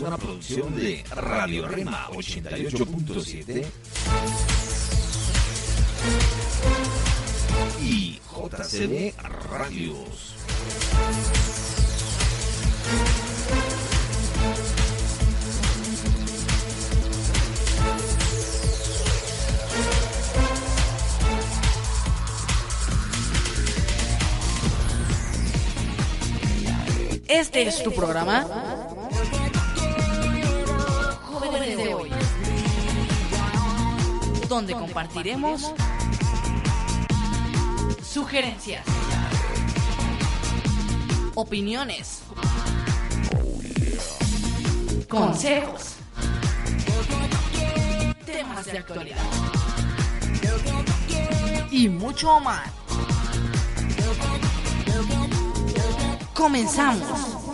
Una producción de Radio Rema 88.7 y JCB Radios. Este es tu programa. De hoy. Donde compartiremos sugerencias, opiniones, consejos, temas de actualidad y mucho más. Comenzamos.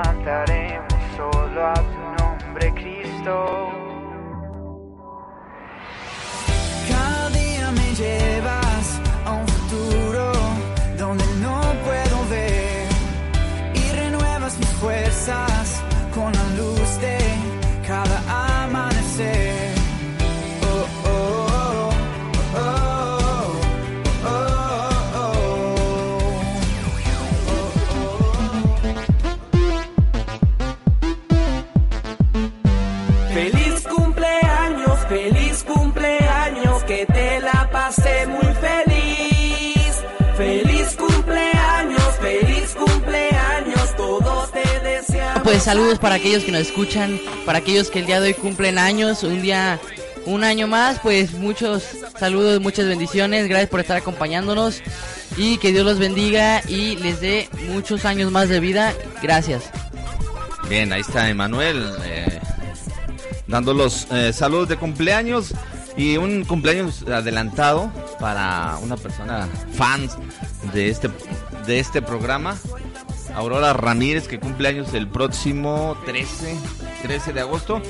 Y Pues saludos para aquellos que nos escuchan, para aquellos que el día de hoy cumplen años, un día, un año más, pues muchos saludos, muchas bendiciones, gracias por estar acompañándonos y que Dios los bendiga y les dé muchos años más de vida, gracias. Bien, ahí está Emanuel eh, dando los eh, saludos de cumpleaños y un cumpleaños adelantado para una persona fans de este de este programa, Aurora Ramírez que cumple años el próximo 13 13 de agosto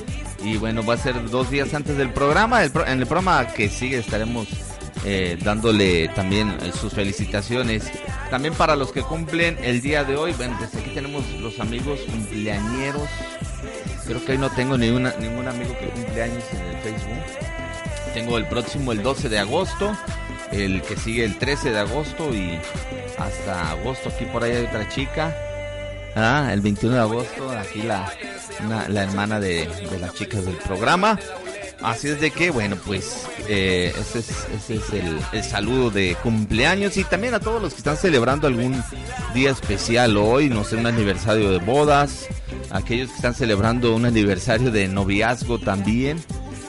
y bueno va a ser dos días antes del programa. En el programa que sigue estaremos eh, dándole también eh, sus felicitaciones. También para los que cumplen el día de hoy, bueno, pues aquí tenemos los amigos cumpleañeros. Creo que hoy no tengo ni una, ningún amigo que cumple años en el Facebook. Tengo el próximo el 12 de agosto, el que sigue el 13 de agosto y hasta agosto aquí por ahí hay otra chica. Ah, el 21 de agosto, aquí la, la hermana de, de las chicas del programa. Así es de que, bueno, pues eh, ese es, ese es el, el saludo de cumpleaños y también a todos los que están celebrando algún día especial hoy, no sé, un aniversario de bodas, aquellos que están celebrando un aniversario de noviazgo también.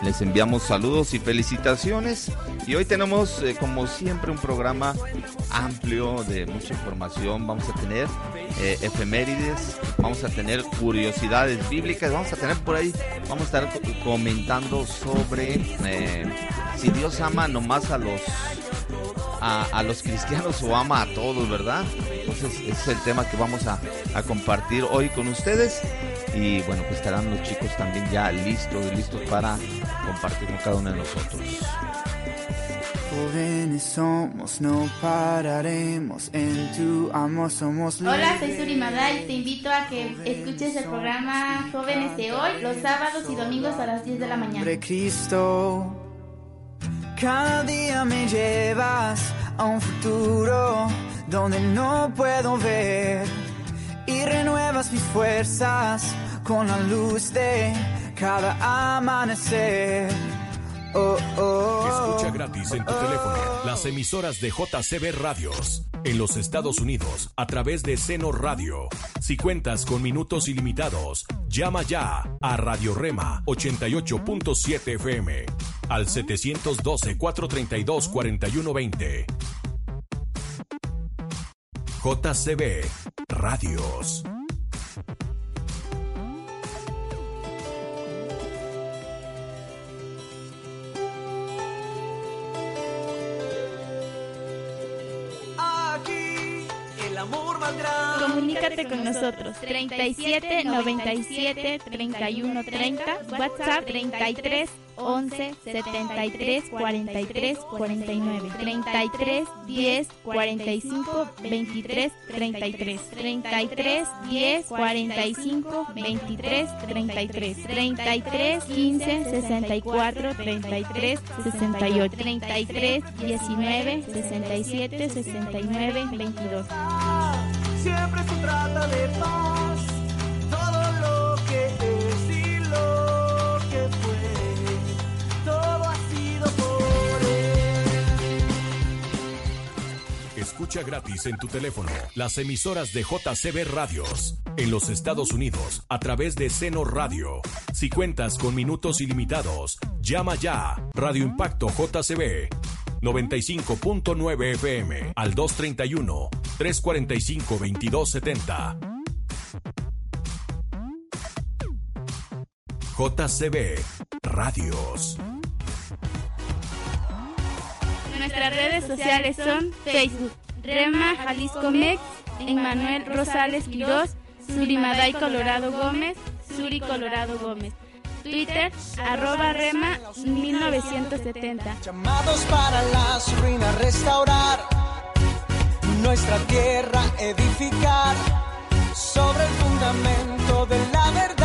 Les enviamos saludos y felicitaciones. Y hoy tenemos, eh, como siempre, un programa amplio de mucha información. Vamos a tener eh, efemérides, vamos a tener curiosidades bíblicas, vamos a tener por ahí, vamos a estar co- comentando sobre eh, si Dios ama nomás a los a, a los cristianos o ama a todos, ¿verdad? Entonces es el tema que vamos a, a compartir hoy con ustedes. Y bueno, pues estarán los chicos también ya listos, listos para compartir con cada uno de nosotros. Jóvenes somos, no pararemos. En tu amor somos. Hola, soy Suri Madal. Te invito a que escuches el programa Jóvenes de Hoy los sábados y domingos a las 10 de la mañana. Cristo, cada día me llevas a un futuro donde no puedo ver y renuevas mis fuerzas con la luz de cada amanecer. Oh, oh. Escucha gratis en tu teléfono las emisoras de JCB Radios en los Estados Unidos a través de Seno Radio. Si cuentas con minutos ilimitados, llama ya a Radio Rema 88.7 FM al 712-432-4120. JCB Radios. Amor más grande. Comunícate con nosotros 37 97 31 30 WhatsApp 33 11 73 43 49 33 10 45 23 33 33 10 45 23 33 33 15 64 33 68 33 19 67 69 22 Siempre se trata de paz. Todo lo que es y lo que fue. Todo ha sido por él. Escucha gratis en tu teléfono las emisoras de JCB Radios en los Estados Unidos a través de Seno Radio. Si cuentas con minutos ilimitados, llama ya Radio Impacto JCB 95.9 FM al 231 345 2270. JCB Radios. Nuestras redes sociales son Facebook, Rema Jalisco Mex, Emmanuel Rosales Quirós, Surimaday Colorado Gómez, Suri Colorado Gómez. Twitter, arroba Rema 1970. Llamados para las ruinas restaurar, nuestra tierra edificar sobre el fundamento de la verdad.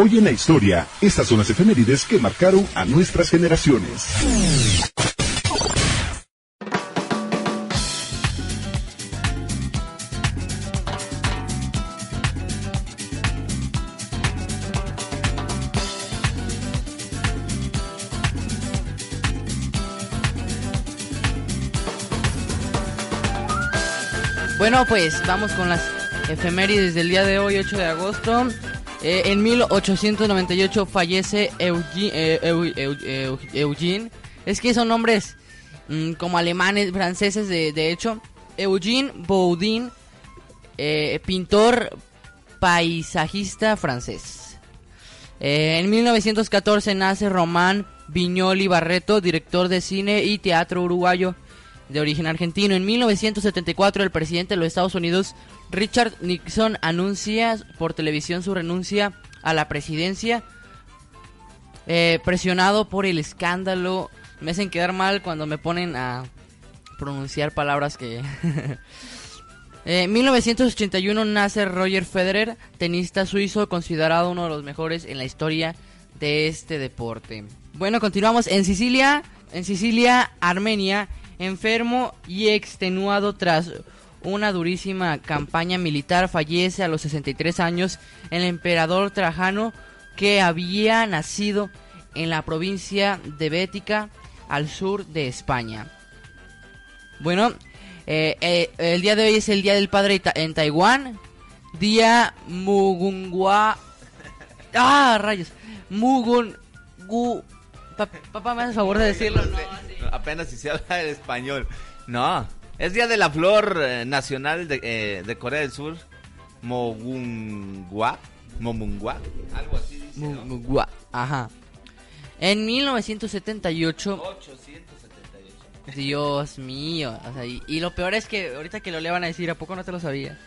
Hoy en la historia, estas son las efemérides que marcaron a nuestras generaciones. Bueno, pues vamos con las efemérides del día de hoy, 8 de agosto. Eh, en 1898 fallece Eugene, eh, Eu- Eu- Eu- Eugene. Es que son nombres mm, como alemanes, franceses, de, de hecho. Eugene Boudin, eh, pintor paisajista francés. Eh, en 1914 nace Román Viñoli Barreto, director de cine y teatro uruguayo de origen argentino. En 1974 el presidente de los Estados Unidos, Richard Nixon, anuncia por televisión su renuncia a la presidencia, eh, presionado por el escándalo. Me hacen quedar mal cuando me ponen a pronunciar palabras que... Eh, En 1981 nace Roger Federer, tenista suizo considerado uno de los mejores en la historia de este deporte. Bueno, continuamos en Sicilia, en Sicilia, Armenia, enfermo y extenuado tras una durísima campaña militar, fallece a los 63 años el emperador Trajano que había nacido en la provincia de Bética al sur de España. Bueno, eh, eh, el día de hoy es el Día del Padre en Taiwán. Día Mugunghua. ¡Ah, rayos! Mugungu. Pa- papá, me haces favor de decirlo. Apenas si se habla el español. No, es día de la flor eh, nacional de, eh, de Corea del Sur. Mogungwa. Momungwa. Algo así dice. ¿no? Ajá. En 1978. 878. Dios mío. o sea, y, y lo peor es que ahorita que lo le van a decir, ¿a poco no te lo sabía?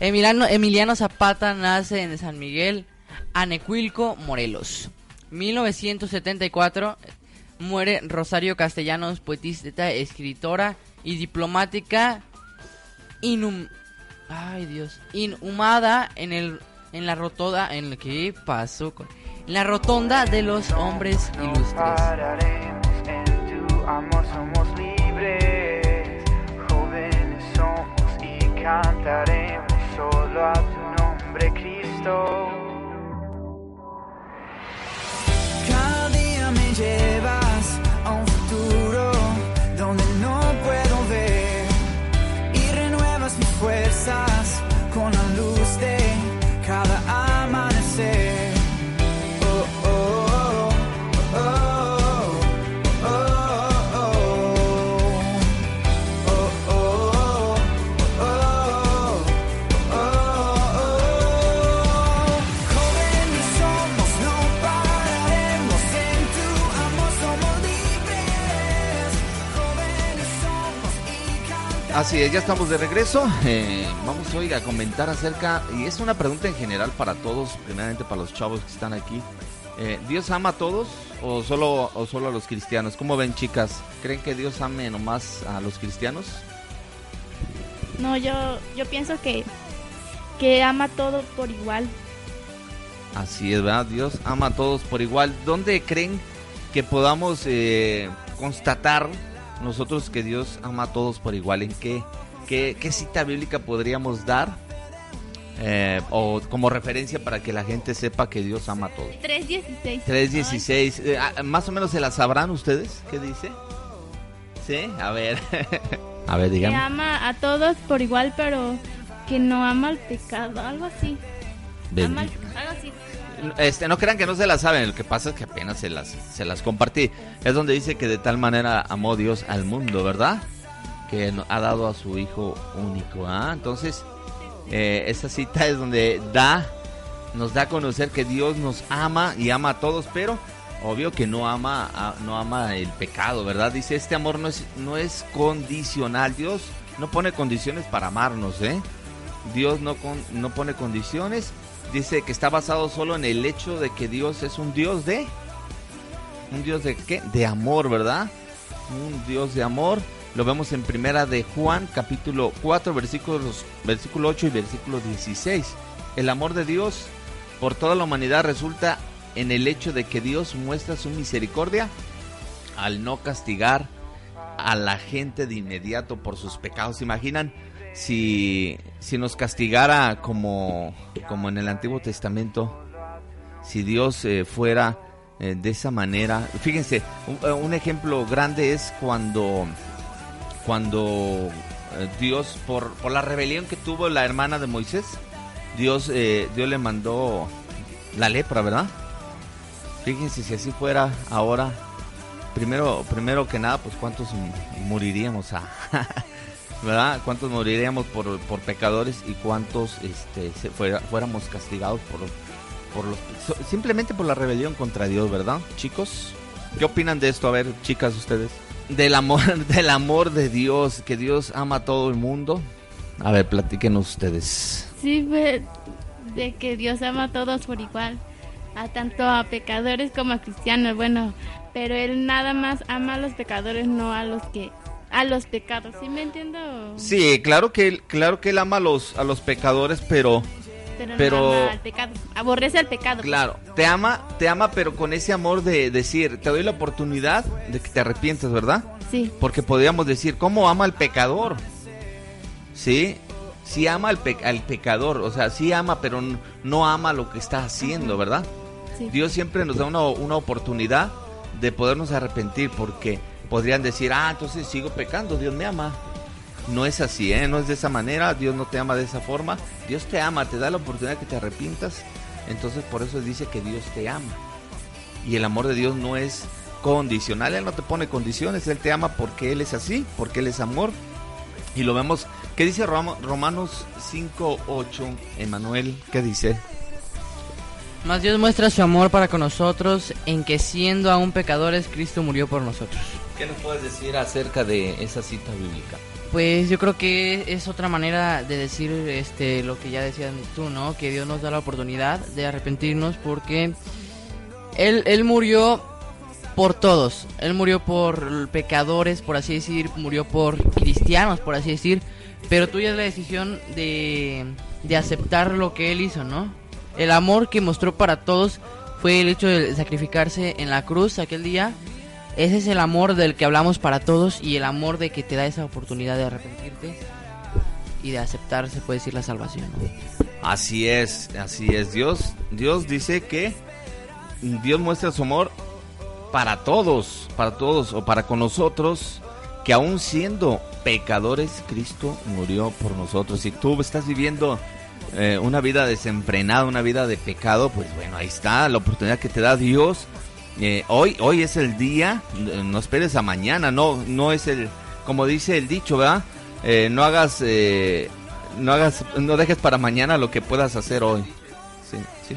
Emiliano, Emiliano Zapata nace en San Miguel, Anecuilco, Morelos. 1974 muere Rosario Castellanos, poetista, escritora y diplomática inum- Ay, Dios. Inhumada en el en la rotonda en que pasó con en la rotonda de los hombres ilustres. En tu amor, somos libres, jóvenes somos y cantaremos solo a tu nombre, Cristo. fuerza. Así es, ya estamos de regreso. Eh, vamos hoy a comentar acerca, y es una pregunta en general para todos, primeramente para los chavos que están aquí. Eh, ¿Dios ama a todos o solo, o solo a los cristianos? ¿Cómo ven, chicas? ¿Creen que Dios ame nomás a los cristianos? No, yo, yo pienso que, que ama todo por igual. Así es, ¿verdad? Dios ama a todos por igual. ¿Dónde creen que podamos eh, constatar nosotros que Dios ama a todos por igual? ¿En qué, qué, qué cita bíblica podríamos dar? Eh, o como referencia para que la gente sepa que Dios ama a todos. 3.16. 3.16. Eh, ah, más o menos se la sabrán ustedes. ¿Qué dice? ¿Sí? A ver. a ver, Que díganme. ama a todos por igual, pero que no ama al pecado, algo así. Ama algo así. Este, no crean que no se las saben, lo que pasa es que apenas se las, se las compartí. Es donde dice que de tal manera amó Dios al mundo, ¿verdad? Que ha dado a su Hijo único. ¿ah? Entonces, eh, esa cita es donde da, nos da a conocer que Dios nos ama y ama a todos, pero obvio que no ama, no ama el pecado, ¿verdad? Dice, este amor no es, no es condicional. Dios no pone condiciones para amarnos, ¿eh? Dios no, con- no pone condiciones. Dice que está basado solo en el hecho de que Dios es un Dios de... ¿Un Dios de qué? De amor, ¿verdad? Un Dios de amor. Lo vemos en primera de Juan, capítulo 4, versículos, versículo 8 y versículo 16. El amor de Dios por toda la humanidad resulta en el hecho de que Dios muestra su misericordia al no castigar a la gente de inmediato por sus pecados. ¿Se imaginan si, si nos castigara como, como en el Antiguo Testamento? Si Dios eh, fuera eh, de esa manera. Fíjense, un, eh, un ejemplo grande es cuando, cuando Dios, por, por la rebelión que tuvo la hermana de Moisés, Dios, Dios le mandó la lepra, ¿verdad? Fíjense si así fuera ahora. Primero, primero que nada, pues cuántos moriríamos, ah? ¿Verdad? ¿Cuántos moriríamos por, por pecadores y cuántos este, se fuera- fuéramos castigados por, por los, simplemente por la rebelión contra Dios, ¿verdad, chicos? ¿Qué opinan de esto? A ver, chicas, ustedes. Del amor, del amor de Dios, que Dios ama a todo el mundo. A ver, platíquenos ustedes. Sí, pues, de que Dios ama a todos por igual, a tanto a pecadores como a cristianos, bueno, pero Él nada más ama a los pecadores, no a los que, a los pecados, ¿sí me entiendo? Sí, claro que él- claro que él ama a los a los pecadores, pero Pero, pero- no ama al pecado, aborrece al pecado. pues. claro, te ama, te ama, pero con ese amor de decir, te doy la oportunidad de que te arrepientes, ¿verdad? Sí, Porque podríamos decir, ¿cómo ama al pecador? Sí, sí ama al, pe- al pecador, o sea, sí ama, pero no ama lo que está haciendo, ¿verdad? sí. Dios siempre nos da una, una oportunidad de podernos arrepentir porque podrían decir, ah, entonces sigo pecando, Dios me ama. No es así, ¿eh? No es de esa manera, Dios no te ama de esa forma. Dios te ama, te da la oportunidad que te arrepientas. Entonces por eso dice que Dios te ama. Y el amor de Dios no es condicional, Él no te pone condiciones, Él te ama porque Él es así, porque Él es amor. Y lo vemos, ¿qué dice Rom- Romanos 5.8? Emanuel, ¿qué dice? Más Dios muestra su amor para con nosotros en que siendo aún pecadores Cristo murió por nosotros. ¿Qué nos puedes decir acerca de esa cita bíblica? Pues yo creo que es otra manera de decir este lo que ya decías tú, ¿no? Que Dios nos da la oportunidad de arrepentirnos porque él él murió por todos. Él murió por pecadores, por así decir, murió por cristianos, por así decir, pero tuya es la decisión de, de aceptar lo que Él hizo, ¿no? El amor que mostró para todos fue el hecho de sacrificarse en la cruz aquel día. Ese es el amor del que hablamos para todos y el amor de que te da esa oportunidad de arrepentirte y de aceptar, se puede decir, la salvación. Así es, así es. Dios, Dios dice que Dios muestra su amor para todos, para todos o para con nosotros, que aún siendo pecadores, Cristo murió por nosotros. Si tú estás viviendo eh, una vida desenfrenada, una vida de pecado, pues bueno, ahí está la oportunidad que te da Dios. Eh, hoy, hoy es el día, eh, no esperes a mañana, no, no es el, como dice el dicho, ¿verdad? Eh, no hagas, eh, no hagas, no dejes para mañana lo que puedas hacer hoy. Sí, sí.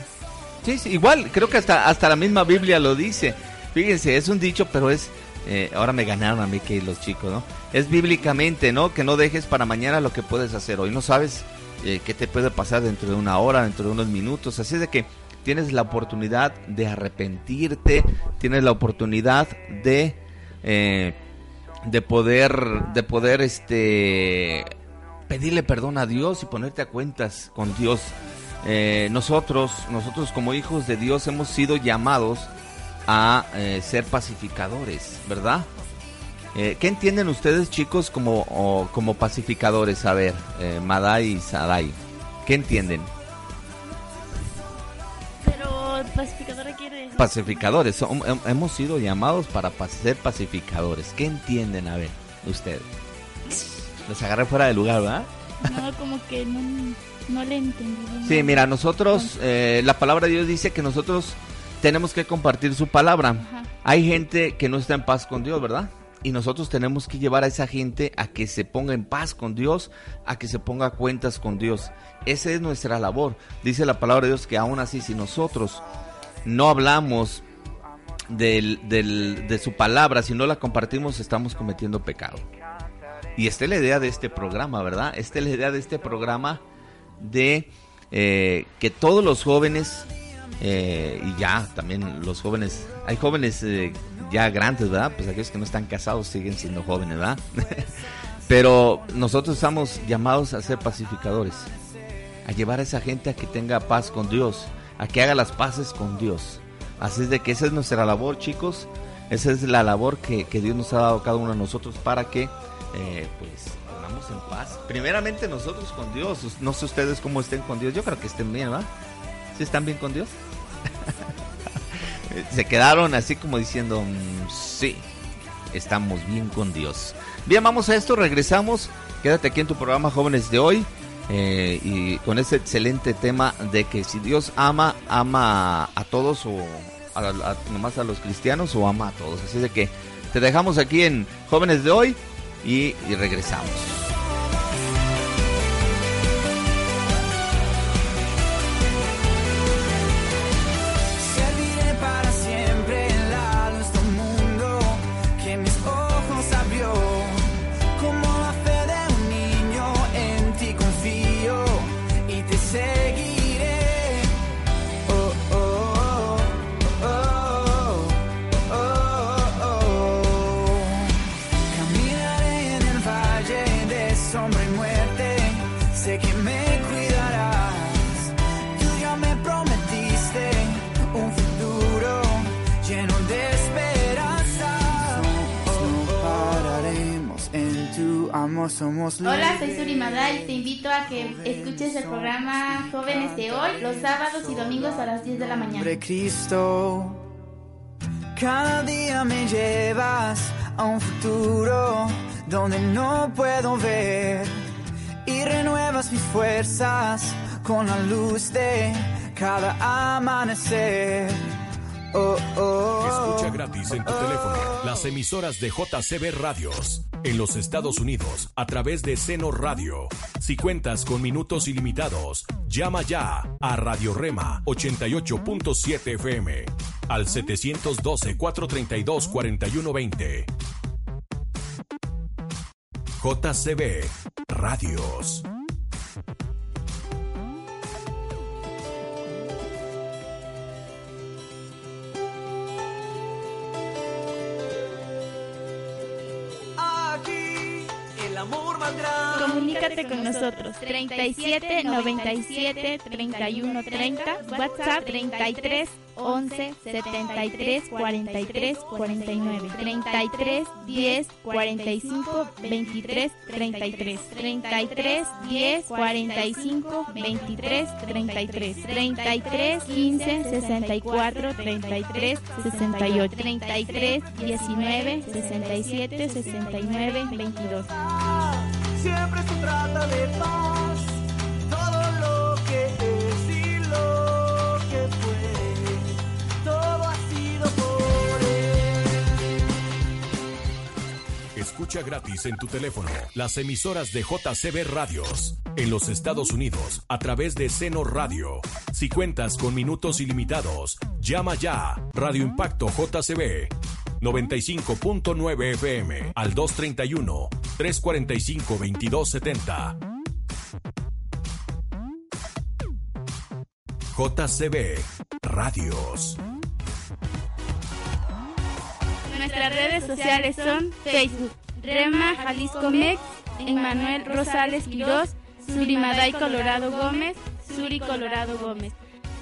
Sí, sí, igual, creo que hasta, hasta la misma Biblia lo dice. Fíjense, es un dicho, pero es, eh, ahora me ganaron a mí que los chicos, ¿no? Es bíblicamente, ¿no? Que no dejes para mañana lo que puedes hacer hoy. No sabes eh, qué te puede pasar dentro de una hora, dentro de unos minutos. Así de que tienes la oportunidad de arrepentirte, tienes la oportunidad de, eh, de poder, de poder, este, pedirle perdón a Dios y ponerte a cuentas con Dios. Eh, nosotros, nosotros como hijos de Dios hemos sido llamados a eh, ser pacificadores, ¿verdad? ¿Qué entienden ustedes, chicos, como, como pacificadores? A ver, Madai y Sadai, ¿qué entienden? Pacificadora quiere decir. Pacificadores, hem- hemos sido llamados para pa- ser pacificadores. ¿Qué entienden, a ver, ustedes? Los agarré fuera de lugar, ¿verdad? No, como que no, no le entendí. Sí, mira, nosotros, eh, la palabra de Dios dice que nosotros tenemos que compartir su palabra. Ajá. Hay gente que no está en paz con Dios, ¿verdad? Y nosotros tenemos que llevar a esa gente a que se ponga en paz con Dios, a que se ponga a cuentas con Dios. Esa es nuestra labor. Dice la palabra de Dios que aún así, si nosotros no hablamos del, del- de su palabra, si no la compartimos, estamos cometiendo pecado. Y esta es la idea de este programa, ¿verdad? Esta es la idea de este programa de eh, que todos los jóvenes, eh, y ya también los jóvenes, hay jóvenes eh, ya grandes, ¿verdad? Pues aquellos que no están casados siguen siendo jóvenes, ¿verdad? Pero nosotros estamos llamados a ser pacificadores, a llevar a esa gente a que tenga paz con Dios, a que haga las paces con Dios. Así es de que esa es nuestra labor, chicos. Esa es la labor que, que Dios nos ha dado cada uno de nosotros para que, eh, pues, vivamos en paz. Primeramente nosotros con Dios. No sé ustedes cómo estén con Dios. Yo creo que estén bien, ¿verdad? ¿Sí están bien con Dios? Se quedaron así como diciendo, "Mm, sí, estamos bien con Dios. Bien, vamos a esto, regresamos. Quédate aquí en tu programa Jóvenes de hoy. Eh, y con ese excelente tema de que si Dios ama, ama a todos o a, a- nomás a los cristianos o ama a todos. Así de que te dejamos aquí en Jóvenes de hoy y, y regresamos. Invito a que escuches el programa Jóvenes de Hoy los sábados y domingos a las 10 de la mañana. Hombre Cristo. Cada día me llevas a un futuro donde no puedo ver y renuevas mis fuerzas con la luz de cada amanecer. Oh, oh, Escucha gratis en tu teléfono las emisoras de JCB Radios en los Estados Unidos a través de Seno Radio. Si cuentas con minutos ilimitados, llama ya a Radio Rema 88.7 FM al 712-432-4120. JCB Radios. Amor. Comunícate con nosotros 37 97 31 30 WhatsApp 33 11 73 43 49 33 10 45 23 33 33 10 45 23 33 33 15 64 33 68 33 19 67 69 22 Siempre se trata de paz. Todo lo que es y lo que fue, todo ha sido por él. Escucha gratis en tu teléfono las emisoras de JCB Radios en los Estados Unidos a través de Seno Radio. Si cuentas con minutos ilimitados, llama ya Radio Impacto JCB 95.9 FM al 231 345 2270. JCB Radios. Nuestras redes sociales son Facebook, Rema Jalisco Mex, Emmanuel Rosales Quirós, Surimaday Colorado Gómez, Suri Colorado Gómez.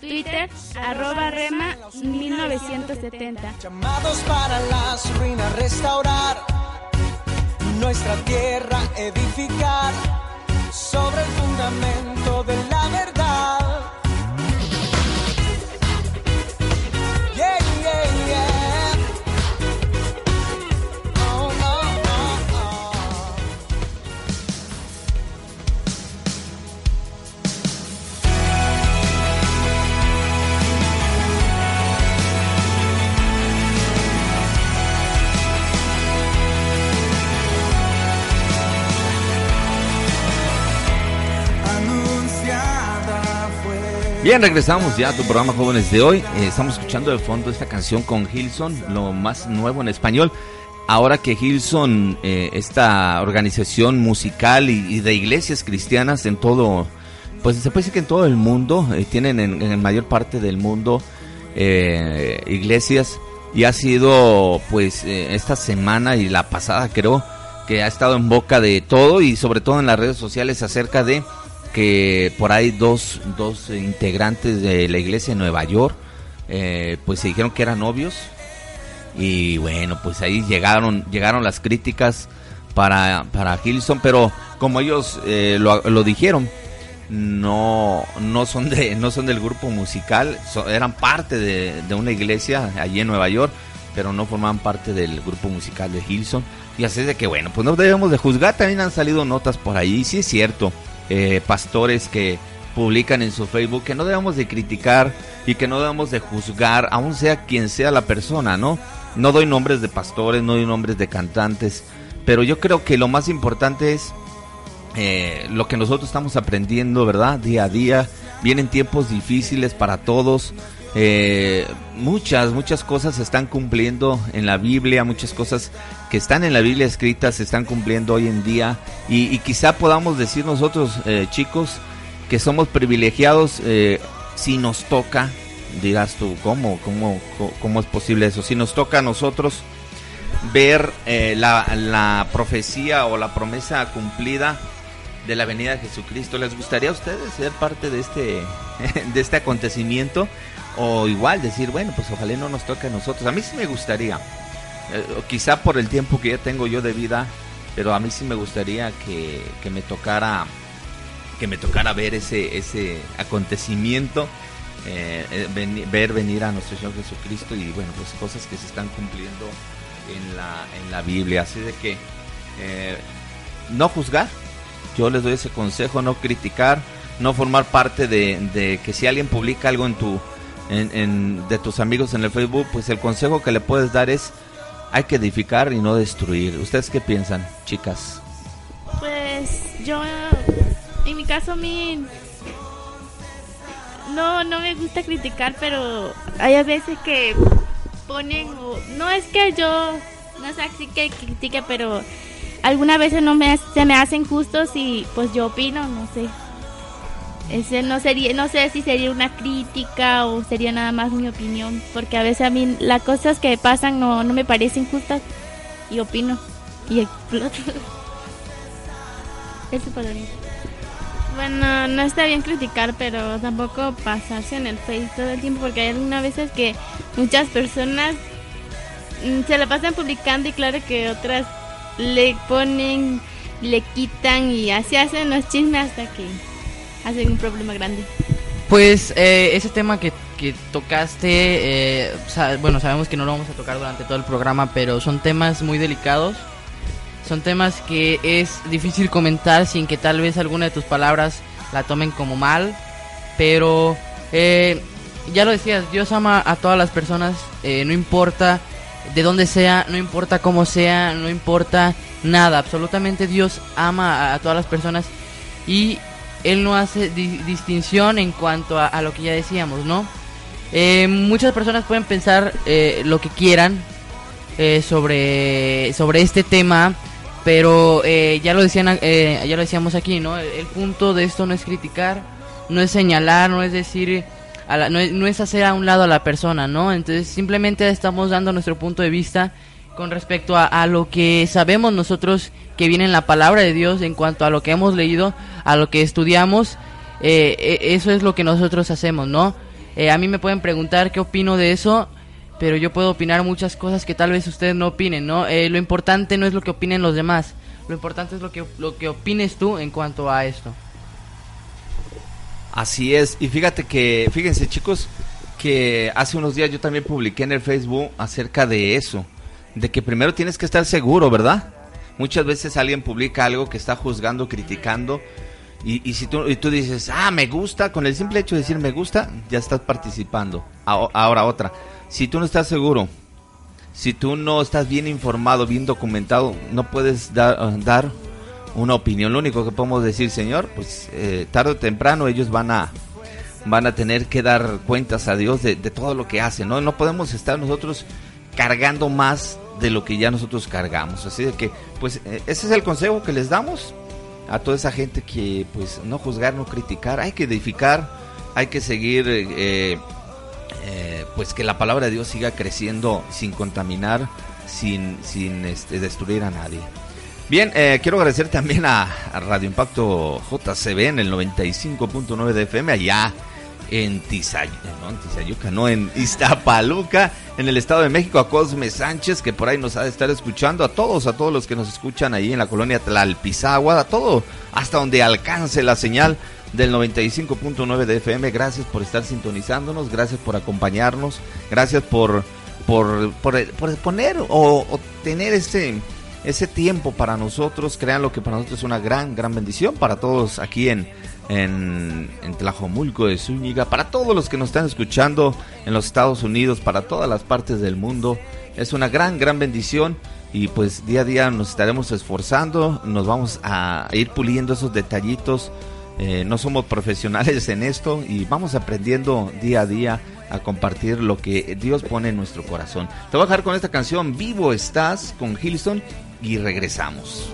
Twitter, arroba Rema 1970. Llamados para las ruinas restaurar, nuestra tierra edificar sobre el fundamento de la verdad. Bien, regresamos ya a tu programa Jóvenes de hoy. Eh, estamos escuchando de fondo esta canción con Hilson, lo más nuevo en español. Ahora que Hilson, eh, esta organización musical y, de iglesias cristianas en todo, pues se puede decir que en todo el mundo, eh, tienen en, en mayor parte del mundo iglesias y ha sido pues esta semana y la pasada creo que ha estado en boca de todo y sobre todo en las redes sociales acerca de que por ahí dos, dos integrantes de la iglesia de Nueva York eh, pues se dijeron que eran novios. Y bueno pues ahí llegaron llegaron las críticas para para Hilson pero como ellos eh, lo, dijeron no no son de no son del grupo musical so- eran parte de, de una iglesia allí en Nueva York pero no formaban parte del grupo musical de Hilson y así es de que bueno pues no debemos de juzgar también han salido notas por ahí sí es cierto eh, pastores que publican en su Facebook que no debemos de criticar y que no debemos de juzgar aun sea quien sea la persona no no doy nombres de pastores no doy nombres de cantantes pero yo creo que lo más importante es eh, lo que nosotros estamos aprendiendo, ¿verdad? Día a día. Vienen tiempos difíciles para todos. Eh, muchas, muchas cosas se están cumpliendo en la Biblia, muchas cosas que están en la Biblia escritas se están cumpliendo hoy en día. Y, quizá podamos decir nosotros, eh, chicos, que somos privilegiados eh, si nos toca, dirás tú, ¿cómo, cómo, ¿cómo es posible eso? Si nos toca a nosotros ver eh, la, la profecía o la promesa cumplida de la venida de Jesucristo. ¿Les gustaría a ustedes ser parte de este, de este acontecimiento? O igual decir, bueno, pues ojalá no nos toque a nosotros. A mí sí me gustaría, eh, quizá por el tiempo que ya tengo yo de vida, pero a mí sí me gustaría que, que me tocara que me tocara ver ese ese acontecimiento eh, eh, ver venir a nuestro Señor Jesucristo y bueno pues cosas que se están cumpliendo en la en la Biblia. Así de que eh, no juzgar. Yo les doy ese consejo no criticar no formar parte de, de que si alguien publica algo en tu en, en- de tus amigos en el Facebook pues el consejo que le puedes dar es hay que edificar y no destruir ustedes qué piensan chicas Pues yo, en mi caso mí no, no me gusta criticar, pero hay veces que ponen, no es que yo, no sé así que critique, pero algunas veces no me, se me hacen justos y pues yo opino, no sé. Ese no sería, no sé si sería una crítica o sería nada más mi opinión, porque a veces a mí las cosas que pasan no, no me parecen justas y opino y exploto. Eso podría. Bueno, no está bien criticar, pero tampoco pasarse en el Face todo el tiempo, porque hay algunas veces que muchas personas mm, se la pasan publicando y claro que otras le ponen, le quitan y así hacen los chismes hasta que hacen un problema grande. Pues eh, ese tema que, que tocaste, eh, sa- bueno, sabemos que no lo vamos a tocar durante todo el programa, pero son temas muy delicados. Son temas que es difícil comentar sin que tal vez alguna de tus palabras la tomen como mal. Pero eh, ya lo decías, Dios ama a todas las personas, eh, no importa de dónde sea, no importa cómo sea, no importa nada. Absolutamente Dios ama a, a todas las personas y Él no hace di- distinción en cuanto a, a lo que ya decíamos, ¿no? Eh, muchas personas pueden pensar eh, lo que quieran eh, sobre, sobre este tema, pero eh, ya lo decían, eh, ya lo decíamos aquí, ¿no? El, punto de esto no es criticar, no es señalar, no es decir, a la- no, es, no es hacer a un lado a la persona, ¿no? Entonces simplemente estamos dando nuestro punto de vista con respecto a, lo que sabemos nosotros que viene en la palabra de Dios en cuanto a lo que hemos leído, a lo que estudiamos, eh, eh, eso es lo que nosotros hacemos, ¿no? Eh, a mí me pueden preguntar qué opino de eso, pero yo puedo opinar muchas cosas que tal vez ustedes no opinen, ¿no? Eh, lo importante no es lo que opinen los demás, lo importante es lo que, lo que opines tú en cuanto a esto. Así es, y fíjate que, fíjense chicos, que hace unos días yo también publiqué en el Facebook acerca de eso, de que primero tienes que estar seguro, ¿verdad? Muchas veces alguien publica algo que está juzgando, criticando, y, y si tú, y tú dices, ah, me gusta, con el simple hecho de decir me gusta, ya estás participando. Aho- Ahora otra, si tú no estás seguro, si tú no estás bien informado, bien documentado, no puedes dar, dar una opinión. Lo único que podemos decir, Señor, pues eh, tarde o temprano ellos van a van a tener que dar cuentas a Dios de, de todo lo que hacen, ¿no? No podemos estar nosotros cargando más de lo que ya nosotros cargamos. Así de que, pues, eh, ese es el consejo que les damos a toda esa gente que, pues, no juzgar, no criticar, hay que edificar, hay que seguir, eh, eh, pues, que la palabra de Dios siga creciendo sin contaminar, sin, sin este, destruir a nadie. Bien, eh, quiero agradecer también a, a Radio Impacto JCB en el 95.9 de FM allá en Tizayuca, no en Tizayuca, no en Iztapaluca, en el Estado de México, a Cosme Sánchez, que por ahí nos ha de estar escuchando, a todos, a todos los que nos escuchan ahí en la colonia Tlalpizagua, a todo, hasta donde alcance la señal del 95.9 de FM. Gracias por estar sintonizándonos, gracias por acompañarnos, gracias por, por, por, por poner o, tener ese ese tiempo para nosotros, crean lo que para nosotros es una gran, gran bendición para todos aquí en, en, en Tlajomulco de Zúñiga, para todos los que nos están escuchando en los Estados Unidos, para todas las partes del mundo. Es una gran, gran bendición y pues día a día nos estaremos esforzando, nos vamos a ir puliendo esos detallitos. Eh, no somos profesionales en esto y vamos aprendiendo día a día a compartir lo que Dios pone en nuestro corazón. Te voy a dejar con esta canción Vivo estás con Hilson y regresamos.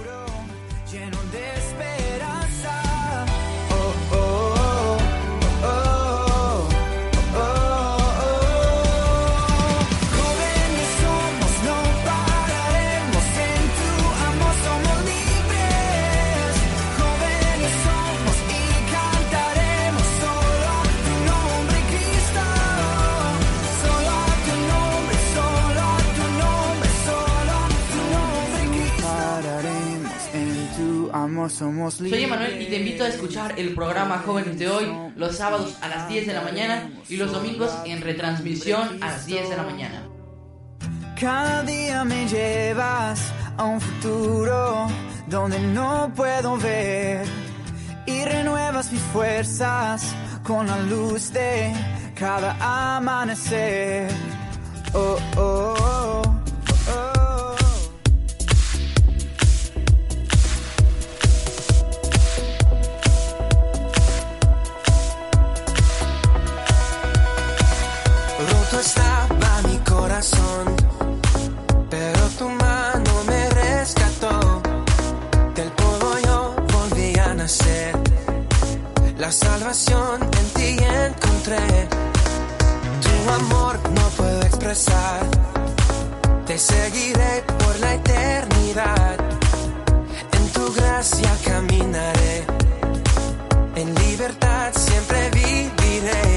Somos libres. Soy Emanuel y te invito a escuchar el programa Jóvenes de hoy los sábados a las 10 de la mañana y los domingos en retransmisión a las 10 de la mañana. Cada día me llevas a un futuro donde no puedo ver y renuevas mis fuerzas con la luz de cada amanecer. Oh, oh, oh. La salvación en ti encontré. Tu amor no puedo expresar. Te seguiré por la eternidad. En tu gracia caminaré. En libertad siempre viviré.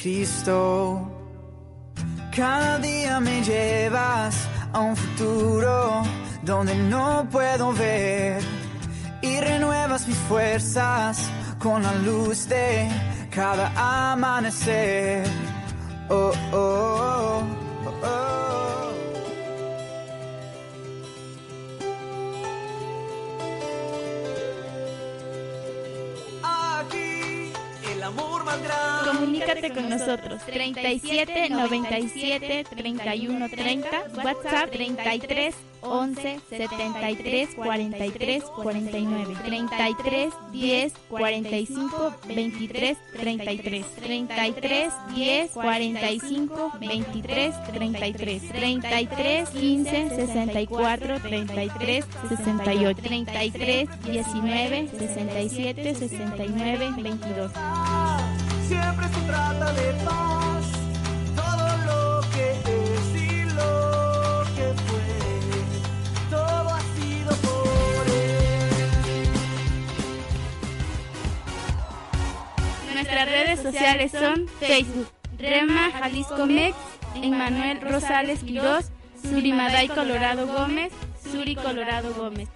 Cristo. Cada día me llevas a un futuro donde no puedo ver y renuevas mis fuerzas con la luz de cada amanecer. Oh, oh. Comunícate con nosotros 37 97 31 30, WhatsApp 33 11 73 43 49, 33 10 45 23 33, 33 10 45 23 33, 33 15 64 33 68, 33 19 67 69 22 siempre se trata de paz, todo lo que es y lo que fue, todo ha sido por él. Nuestras redes sociales son Facebook, Rema Jalisco Mex, Emmanuel Rosales Quirós, Surimaday Colorado Gómez, Suri Colorado Gómez.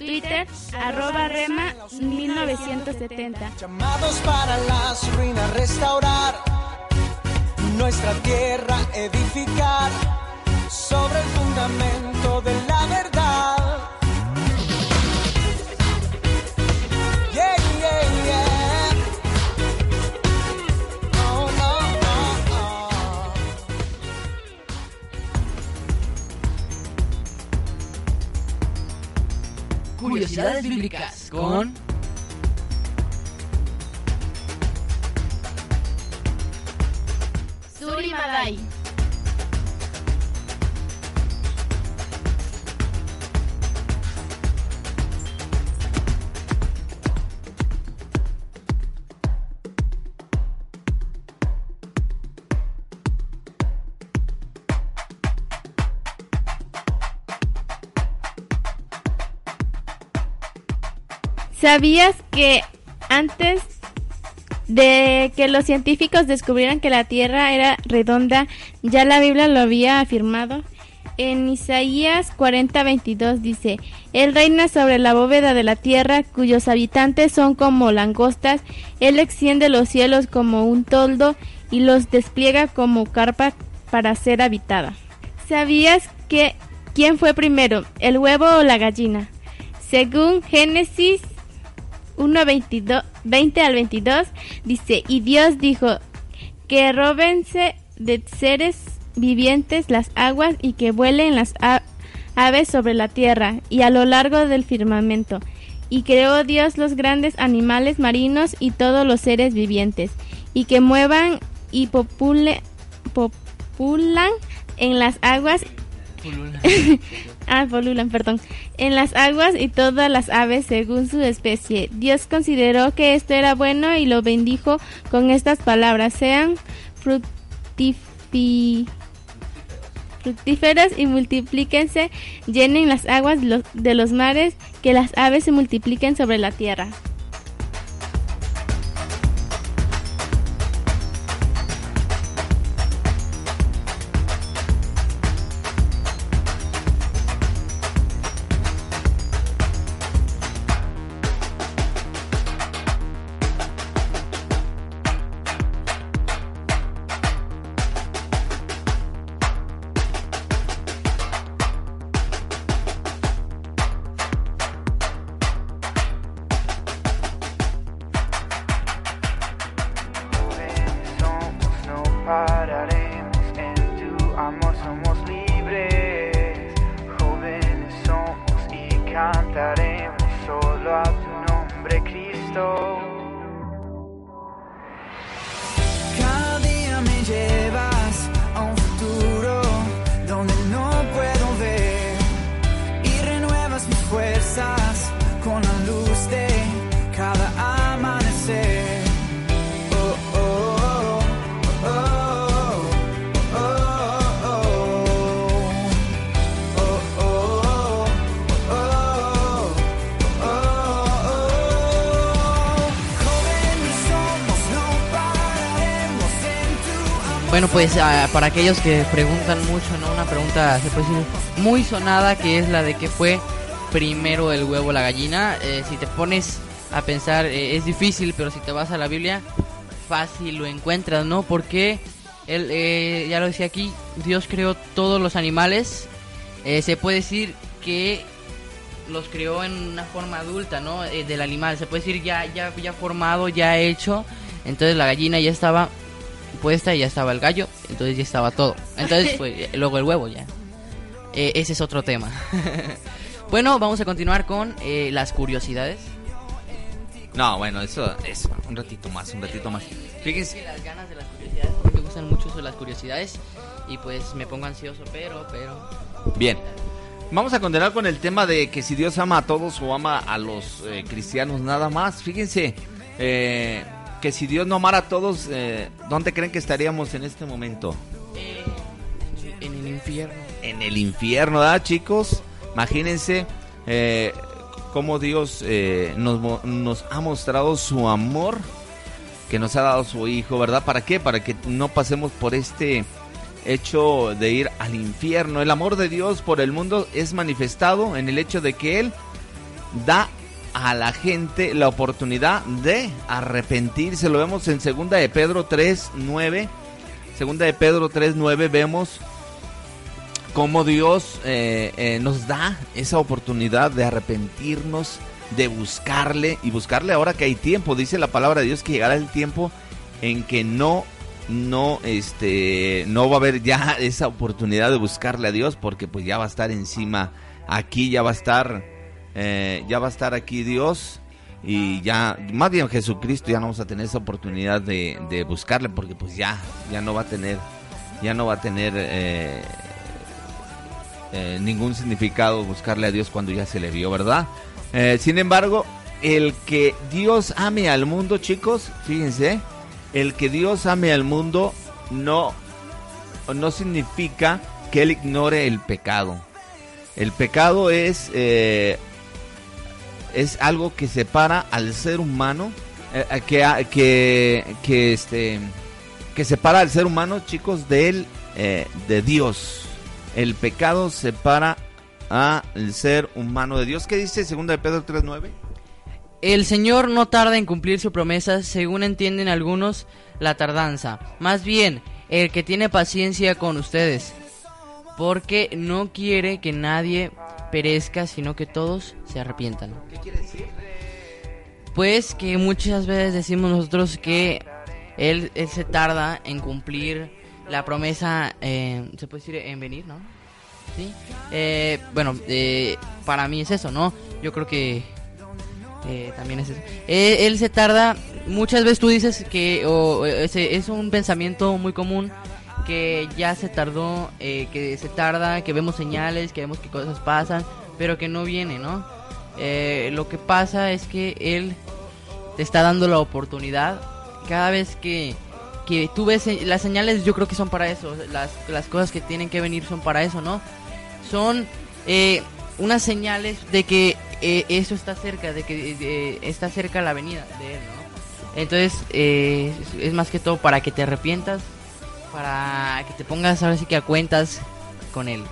Twitter, arroba rema 1970. Llamados para las ruinas restaurar, nuestra tierra edificar, sobre el fundamento de la verdad. Curiosidades Bíblicas con... Suri Madai. ¿Sabías que antes de que los científicos descubrieran que la Tierra era redonda, ya la Biblia lo había afirmado? En Isaías 40:22 dice, Él reina sobre la bóveda de la tierra, cuyos habitantes son como langostas, Él extiende los cielos como un toldo y los despliega como carpa para ser habitada. ¿Sabías que quién fue primero, el huevo o la gallina? Según Génesis 1, 22, 20 al 22, dice, y Dios dijo, que róbense de seres vivientes las aguas y que vuelen las aves sobre la tierra y a lo largo del firmamento. Y creó Dios los grandes animales marinos y todos los seres vivientes, y que muevan y popule, populan en las aguas ah, polulan, perdón. En las aguas y todas las aves según su especie. Dios consideró que esto era bueno y lo bendijo con estas palabras. Sean fructifi- fructíferos y multiplíquense, llenen las aguas de los mares, que las aves se multipliquen sobre la tierra. Pues ah, para aquellos que preguntan mucho, ¿no? Una pregunta, se puede decir, muy sonada, que es la de que fue primero el huevo la gallina. Eh, si te pones a pensar, eh, es difícil, pero si te vas a la Biblia, fácil lo encuentras, ¿no? Porque, él, eh, ya lo decía aquí, Dios creó todos los animales. Eh, se puede decir que los creó en una forma adulta, ¿no? Eh, del animal, se puede decir ya, ya, ya formado, ya hecho. Entonces la gallina ya estaba puesta y ya estaba el gallo, entonces ya estaba todo. Entonces pues, luego el huevo ya. Eh, ese es otro tema. bueno, vamos a continuar con eh, las curiosidades. No, bueno, eso es un ratito más, un ratito más. Fíjense, las ganas de las curiosidades, porque me gustan mucho eso, las curiosidades y pues me pongo ansioso, pero, pero... Bien. Vamos a continuar con el tema de que si Dios ama a todos o ama a los eh, cristianos nada más. Fíjense, eh, que si Dios no amara a todos, eh, ¿dónde creen que estaríamos en este momento? Eh, en el infierno. En el infierno, ¿verdad, chicos? Imagínense eh, cómo Dios nos, nos ha mostrado su amor, que nos ha dado su Hijo, ¿verdad? ¿Para qué? Para que no pasemos por este hecho de ir al infierno. El amor de Dios por el mundo es manifestado en el hecho de que Él da a la gente la oportunidad de arrepentirse. Lo vemos en segunda de Pedro 3, 9. Segunda de Pedro 3, 9 vemos cómo Dios eh, eh, nos da esa oportunidad de arrepentirnos, de buscarle y buscarle ahora que hay tiempo. Dice la palabra de Dios que llegará el tiempo en que no no este no va a haber ya esa oportunidad de buscarle a Dios porque pues ya va a estar encima aquí ya va a estar eh, ya va a estar aquí Dios y ya, más bien Jesucristo, ya no vamos a tener esa oportunidad de, buscarle porque pues ya, ya no va a tener, ya no va a tener eh, eh, ningún significado buscarle a Dios cuando ya se le vio, ¿verdad? Sin embargo, el que Dios ame al mundo, chicos, fíjense, el que Dios ame al mundo no, no significa que Él ignore el pecado. El pecado es, es algo que separa al ser humano, eh, eh, que, que, que, este, que separa al ser humano, chicos, de él, eh, de Dios. El pecado separa al ser humano de Dios. ¿Qué dice 2 de Pedro 3.9? El Señor no tarda en cumplir su promesa, según entienden algunos la tardanza. Más bien, el que tiene paciencia con ustedes, porque no quiere que nadie perezca, sino que todos se arrepientan. ¿Qué quiere decir? Pues que muchas veces decimos nosotros que él, él se tarda en cumplir la promesa, eh, se puede decir en venir, ¿no? Sí. Eh, bueno, eh, para mí es eso, ¿no? Yo creo que eh, también es eso. Eh, él se tarda, muchas veces tú dices que o, es un pensamiento muy común que ya se tardó, eh, que se tarda, que vemos señales, que vemos que cosas pasan, pero que no viene, ¿no? Eh, lo que pasa es que él te está dando la oportunidad cada vez que, que tú ves las señales, yo creo que son para eso, las, las cosas que tienen que venir son para eso, ¿no? Son eh, unas señales de que eh, eso está cerca, de que está cerca la venida de él, ¿no? Entonces, eh, es más que todo para que te arrepientas, para que te pongas ahora sí que a cuentas con él.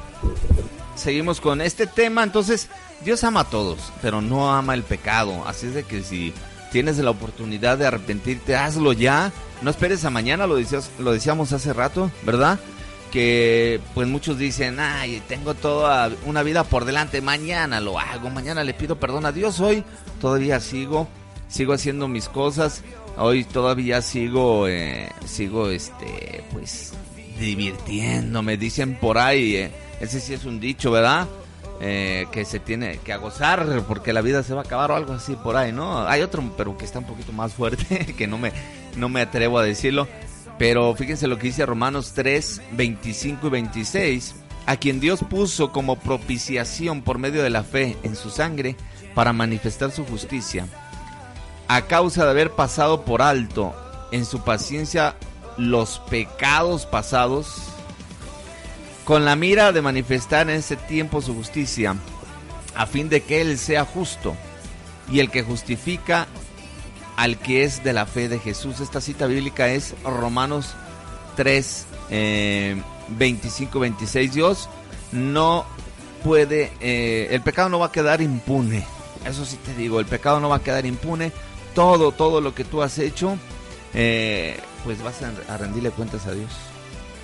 Seguimos con este tema. Entonces, Dios ama a todos, pero no ama el pecado. Así es de que si tienes la oportunidad de arrepentirte, hazlo ya. No esperes a mañana, lo, lo decíamos hace rato, ¿verdad? Que pues muchos dicen, ay, tengo toda una vida por delante, mañana lo hago, mañana le pido perdón a Dios, hoy todavía sigo, sigo haciendo mis cosas, hoy todavía sigo, eh, sigo, este, pues, divirtiéndome, dicen por ahí, eh, ese sí es un dicho, ¿verdad? Eh, que se tiene que a gozar porque la vida se va a acabar o algo así por ahí, ¿no? Hay otro, pero que está un poquito más fuerte, que no me, no me atrevo a decirlo. Pero fíjense lo que dice Romanos 3, 25 y 26. A quien Dios puso como propiciación por medio de la fe en su sangre para manifestar su justicia. A causa de haber pasado por alto en su paciencia los pecados pasados, con la mira de manifestar en ese tiempo su justicia, a fin de que Él sea justo y el que justifica al que es de la fe de Jesús. Esta cita bíblica es Romanos 3, eh, 25, 26. Dios no puede, eh, el pecado no va a quedar impune. Eso sí te digo, el pecado no va a quedar impune. Todo, todo lo que tú has hecho, eh, pues vas a, rendirle cuentas a Dios.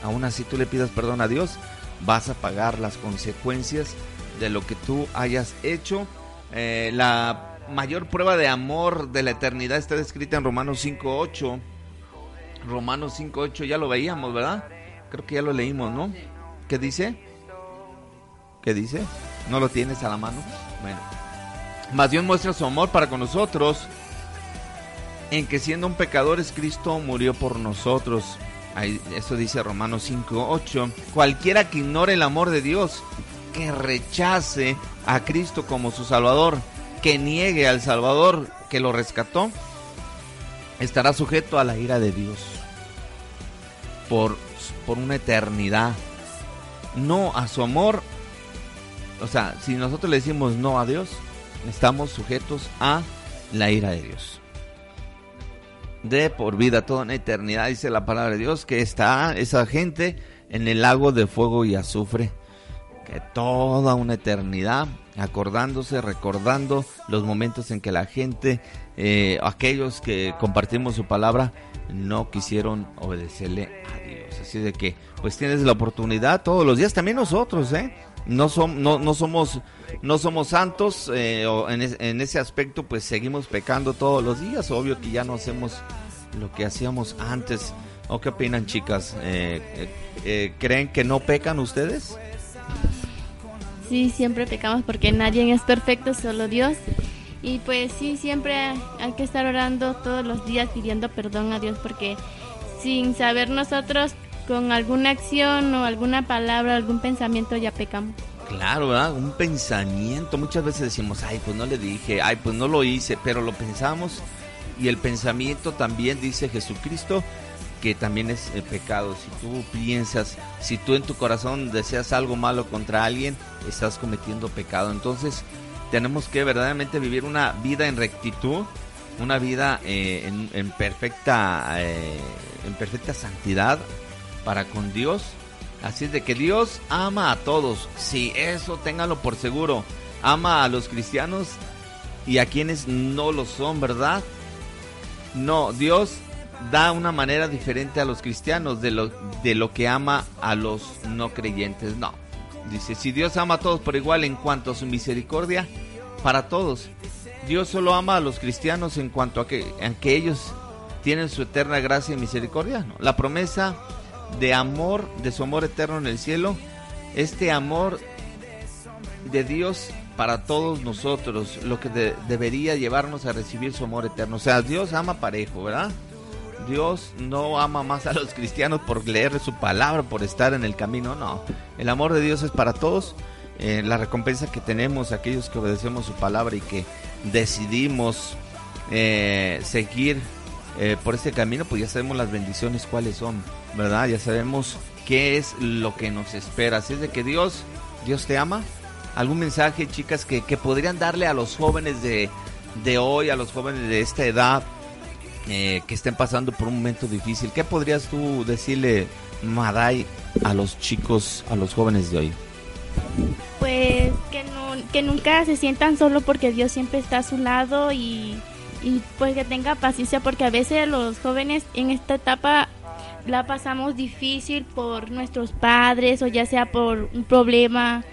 Aún así tú le pidas perdón a Dios, vas a pagar las consecuencias de lo que tú hayas hecho. Eh, la mayor prueba de amor de la eternidad está descrita en Romanos 5.8. Romanos 5.8 ya lo veíamos, ¿verdad? Creo que ya lo leímos, ¿no? ¿Qué dice? ¿Qué dice? ¿No lo tienes a la mano? Bueno. Más Dios muestra su amor para con nosotros en que siendo un pecadores Cristo murió por nosotros. Ahí, eso dice Romanos 5.8. Cualquiera que ignore el amor de Dios, que rechace a Cristo como su Salvador, que niegue al Salvador que lo rescató, estará sujeto a la ira de Dios por, por una eternidad. No a su amor. O sea, si nosotros le decimos no a Dios, estamos sujetos a la ira de Dios. De por vida, toda una eternidad, dice la palabra de Dios, que está esa gente en el lago de fuego y azufre. Que toda una eternidad, acordándose, recordando los momentos en que la gente, eh, aquellos que compartimos su palabra, no quisieron obedecerle a Dios. Así de que, pues tienes la oportunidad todos los días, también nosotros, ¿eh? No, no, no somos no somos santos eh, en, es- en ese aspecto pues seguimos pecando todos los días. Obvio que ya no hacemos lo que hacíamos antes. O qué opinan chicas eh, eh, creen que no pecan ustedes Sí, siempre pecamos porque nadie es perfecto, solo Dios. Y pues sí, siempre hay que estar orando todos los días pidiendo perdón a Dios porque sin saber nosotros con alguna acción o alguna palabra, algún pensamiento ya pecamos. Claro, ¿verdad? Un pensamiento. Muchas veces decimos, ay, pues no le dije, ay, pues no lo hice, pero lo pensamos. Y el pensamiento también, dice Jesucristo, que también es el pecado. Si tú piensas, si tú en tu corazón deseas algo malo contra alguien, estás cometiendo pecado. Entonces, tenemos que verdaderamente vivir una vida en rectitud, una vida eh, en, en perfecta, eh, en perfecta santidad para con Dios. Así es de que Dios ama a todos. Sí, eso ténganlo por seguro. Ama a los cristianos y a quienes no lo son, ¿verdad? No, Dios da una manera diferente a los cristianos de lo, de lo que ama a los no creyentes. No. Dice, si Dios ama a todos por igual en cuanto a su misericordia, para todos. Dios solo ama a los cristianos en cuanto a que, a que ellos tienen su eterna gracia y misericordia. No. La promesa de amor, de su amor eterno en el cielo, este amor de Dios para todos nosotros, lo que de- debería llevarnos a recibir su amor eterno. O sea, Dios ama parejo, ¿verdad? Dios no ama más a los cristianos por leer su palabra, por estar en el camino, no. El amor de Dios es para todos. Eh, la recompensa que tenemos aquellos que obedecemos su palabra y que decidimos eh, seguir eh, por ese camino, pues ya sabemos las bendiciones cuáles son, ¿verdad? Ya sabemos qué es lo que nos espera. Así es de que Dios, Dios te ama. ¿Algún mensaje, chicas, que, que podrían darle a los jóvenes de, de hoy, a los jóvenes de esta edad, eh, que estén pasando por un momento difícil? ¿Qué podrías tú decirle, Maday, a los chicos, a los jóvenes de hoy? Pues que, nunca se sientan solo porque Dios siempre está a su lado y, y pues que tenga paciencia porque a veces los jóvenes en esta etapa la pasamos difícil por nuestros padres o ya sea por un problema.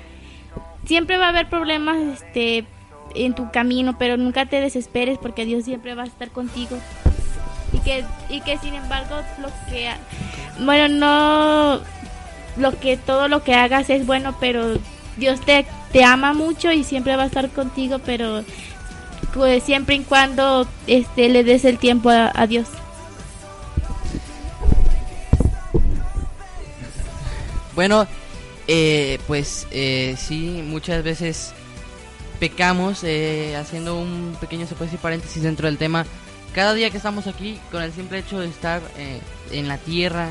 Siempre va a haber problemas este en tu camino, pero nunca te desesperes porque Dios siempre va a estar contigo. Y que y que sin embargo lo que bueno, no lo que todo lo que hagas es bueno, pero Dios te, te ama mucho y siempre va a estar contigo, pero pues siempre y cuando este le des el tiempo a, Dios. Bueno, eh, pues eh, sí, muchas veces pecamos eh, haciendo un pequeño, se puede paréntesis dentro del tema. Cada día que estamos aquí, con el simple hecho de estar eh, en la Tierra,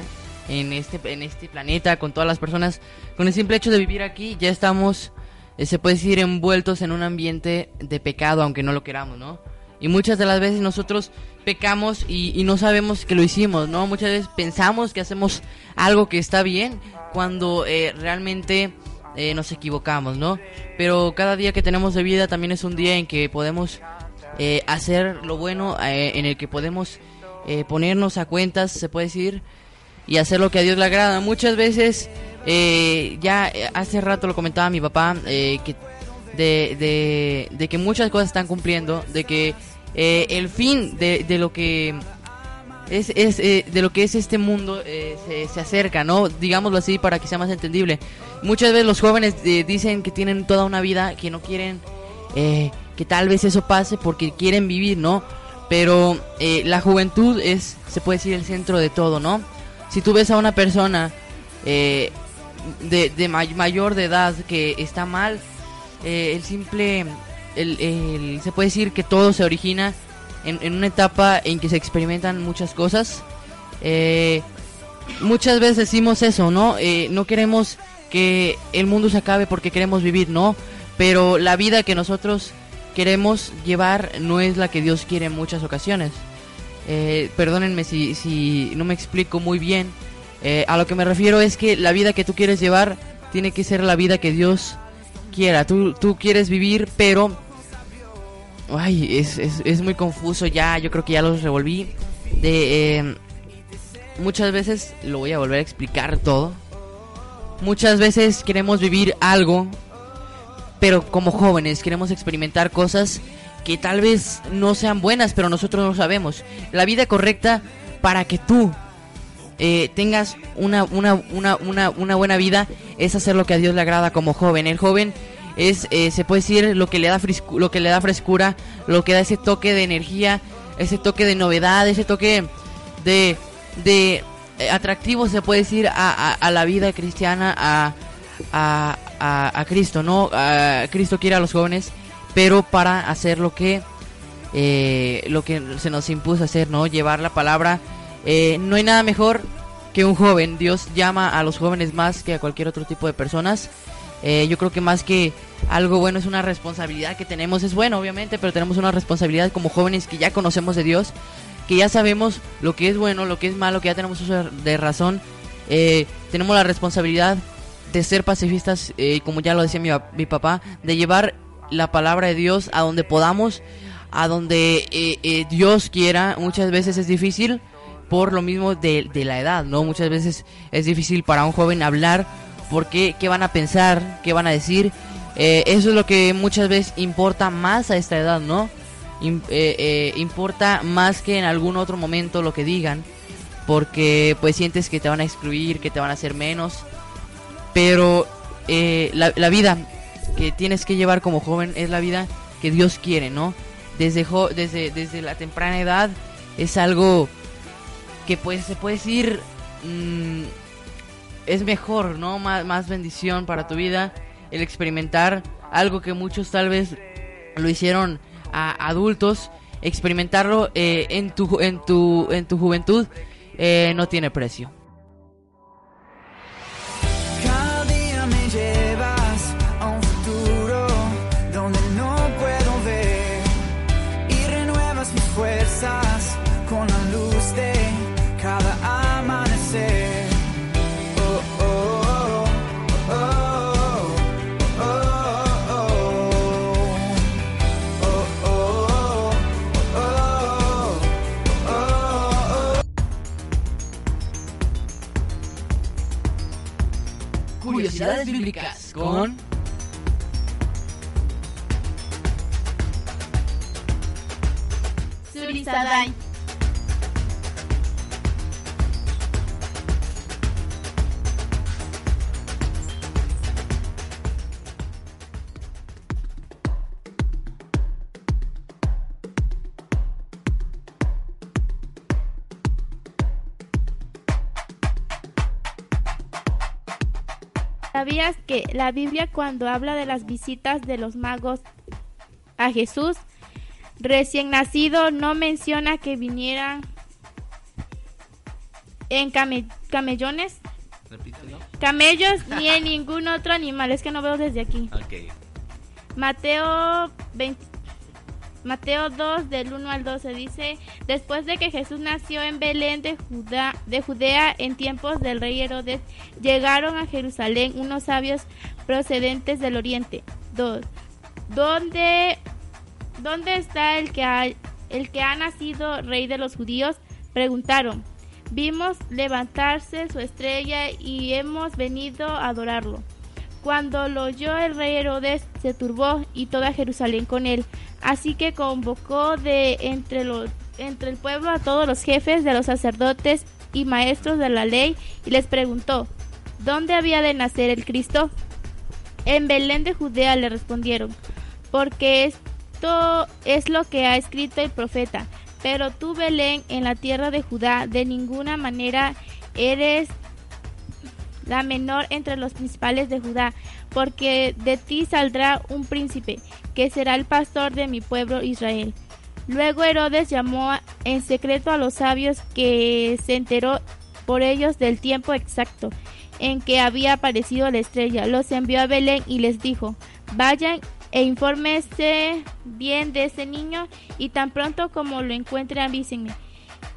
en este, en este planeta, con todas las personas, con el simple hecho de vivir aquí, ya estamos, se puede decir, envueltos en un ambiente de pecado, aunque no lo queramos, ¿no? Y muchas de las veces nosotros pecamos y, no sabemos que lo hicimos, ¿no? Muchas veces pensamos que hacemos algo que está bien cuando eh, realmente eh, nos equivocamos, ¿no? Pero cada día que tenemos de vida también es un día en que podemos eh, hacer lo bueno, eh, en el que podemos eh, ponernos a cuentas, se puede decir, y hacer lo que a Dios le agrada. Muchas veces, eh, ya eh, hace rato lo comentaba mi papá, eh, que de, de, que muchas cosas están cumpliendo, de que eh, el fin de, de lo que es, es eh, de lo que es este mundo eh, se, se acerca, ¿no? Digámoslo así para que sea más entendible. Muchas veces los jóvenes dicen que tienen toda una vida, que no quieren que tal vez eso pase porque quieren vivir, ¿no? Pero la juventud es, se puede decir, el centro de todo, ¿no? Si tú ves a una persona eh, de, de may- mayor de edad que está mal, eh, el simple, el, el- se puede decir que todo se origina en, en una etapa en que se experimentan muchas cosas. Eh, muchas veces decimos eso, ¿no? Eh, no queremos que el mundo se acabe porque queremos vivir, ¿no? Pero la vida que nosotros queremos llevar no es la que Dios quiere en muchas ocasiones. Eh, perdónenme si, si no me explico muy bien. Eh, a lo que me refiero es que la vida que tú quieres llevar tiene que ser la vida que Dios quiera. Tú, tú quieres vivir, pero... Ay, es, es, es muy confuso ya, yo creo que ya los revolví. De, eh, muchas veces, lo voy a volver a explicar todo. Muchas veces queremos vivir algo, pero como jóvenes queremos experimentar cosas que tal vez no sean buenas, pero nosotros no sabemos. La vida correcta para que tú eh, tengas una, una, una, una, una buena vida es hacer lo que a Dios le agrada como joven. El joven es, eh, se puede decir, lo que, le da lo que le da frescura, lo que da ese toque de energía, ese toque de novedad, ese toque de, de eh, atractivo, se puede decir, a, a- la vida cristiana, a, a, a- Cristo, ¿no? Cristo quiere a los jóvenes, pero para hacer lo que eh, lo que se nos impuso hacer, ¿no? Llevar la palabra. Eh, no hay nada mejor que un joven. Dios llama a los jóvenes más que a cualquier otro tipo de personas. Eh, yo creo que más que algo bueno es una responsabilidad que tenemos. Es bueno, obviamente, pero tenemos una responsabilidad como jóvenes que ya conocemos de Dios, que ya sabemos lo que es bueno, lo que es malo, que ya tenemos uso de razón. Eh, tenemos la responsabilidad de ser pacifistas, eh, como ya lo decía mi, mi papá, de llevar la palabra de Dios a donde podamos, a donde eh, eh, Dios quiera. Muchas veces es difícil por lo mismo de, de la edad, ¿no? Muchas veces es difícil para un joven hablar porque qué van a pensar, qué van a decir. Eh, eso es lo que muchas veces importa más a esta edad, ¿no? Eh, eh, importa más que en algún otro momento lo que digan, porque pues sientes que te van a excluir, que te van a hacer menos. Pero eh, la, la vida que tienes que llevar como joven es la vida que Dios quiere, ¿no? Desde, jo- desde, desde la temprana edad es algo que pues se puede decir mm, es mejor, ¿no? Más, más bendición para tu vida el experimentar algo que muchos tal vez lo hicieron a adultos, experimentarlo eh, en tu en tu en tu juventud eh, no tiene precio. Curiosidades bíblicas con Surisadai. ¿Sabías que la Biblia cuando habla de las visitas de los magos a Jesús recién nacido no menciona que vinieran en came- camellones, Repítelo. camellos ni en ningún otro animal? Es que no veo desde aquí. Mateo 20 Mateo 2 del 1 al 12 dice, después de que Jesús nació en Belén de, Judá, de Judea en tiempos del rey Herodes, llegaron a Jerusalén unos sabios procedentes del oriente. 2. ¿Dónde, ¿Dónde está el que, ha, el que ha nacido rey de los judíos? Preguntaron. Vimos levantarse su estrella y hemos venido a adorarlo. Cuando lo oyó el rey Herodes, se turbó y toda Jerusalén con él. Así que convocó de entre, entre el pueblo a todos los jefes de los sacerdotes y maestros de la ley y les preguntó, ¿dónde había de nacer el Cristo? En Belén de Judea le respondieron, porque esto es lo que ha escrito el profeta. Pero tú, Belén, en la tierra de Judá, de ninguna manera eres la menor entre los principales de Judá, porque de ti saldrá un príncipe, que será el pastor de mi pueblo Israel. Luego Herodes llamó en secreto a los sabios que se enteró por ellos del tiempo exacto en que había aparecido la estrella. Los envió a Belén y les dijo, vayan e infórmense bien de ese niño y tan pronto como lo encuentren avísenme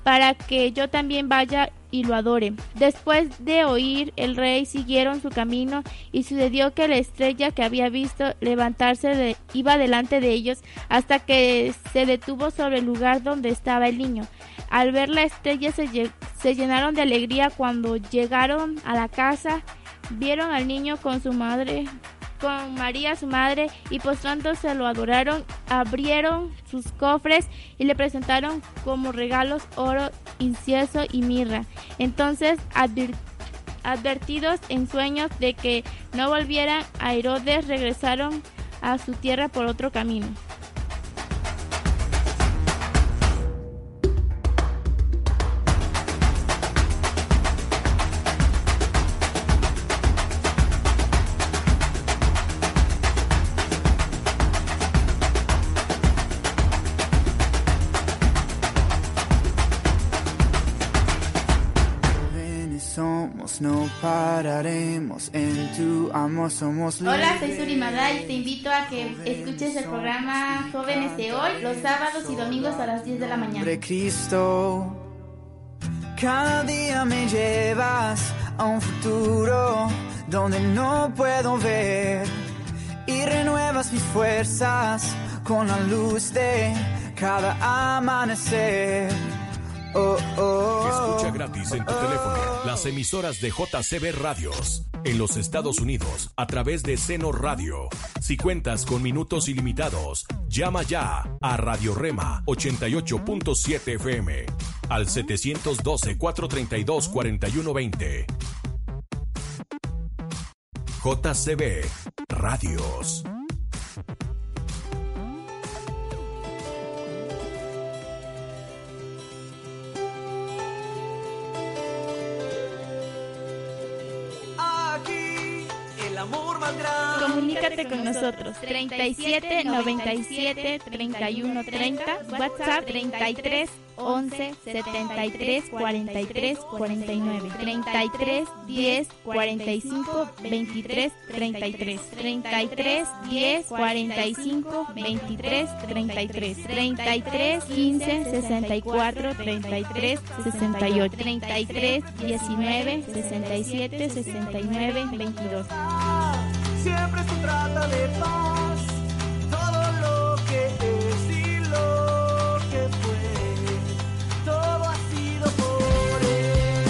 para que yo también vaya y lo adore. Después de oír el rey siguieron su camino y sucedió que la estrella que había visto levantarse de- iba delante de ellos hasta que se detuvo sobre el lugar donde estaba el niño. Al ver la estrella se, se llenaron de alegría cuando llegaron a la casa, vieron al niño con su madre con María su madre y postrándose lo adoraron, abrieron sus cofres y le presentaron como regalos oro, incienso y mirra. Entonces advertidos en sueños de que no volvieran a Herodes, regresaron a su tierra por otro camino. No pararemos. En tu amor somos Hola, soy libres. Suri Maday y te invito a que escuches el programa Jóvenes de Hoy los sábados y domingos a las 10 de la mañana. Hombre Cristo, cada día me llevas a un futuro donde no puedo ver y renuevas mis fuerzas con la luz de cada amanecer. Oh, oh, Escucha gratis en tu teléfono las emisoras de JCB Radios en los Estados Unidos a través de Seno Radio. Si cuentas con minutos ilimitados, llama ya a Radio Rema 88.7 FM al 712-432-4120. JCB Radios. Amor. Comunícate con nosotros 37 97 31 30 WhatsApp 33 11 73 43 49 33 10 45 23 33 33 10 45 23 33 33 15 64 33 68 33 19 67 69 22 Siempre se trata de paz. Todo lo que es y lo que fue. Todo ha sido por él.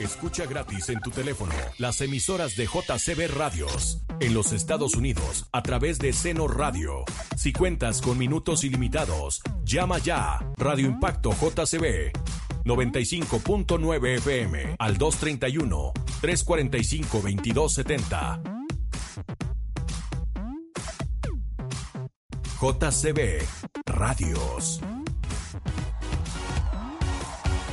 Escucha gratis en tu teléfono las emisoras de JCB Radios en los Estados Unidos a través de Seno Radio. Si cuentas con minutos ilimitados, llama ya Radio Impacto JCB 95.9 FM al 231 345 2270. JCB Radios.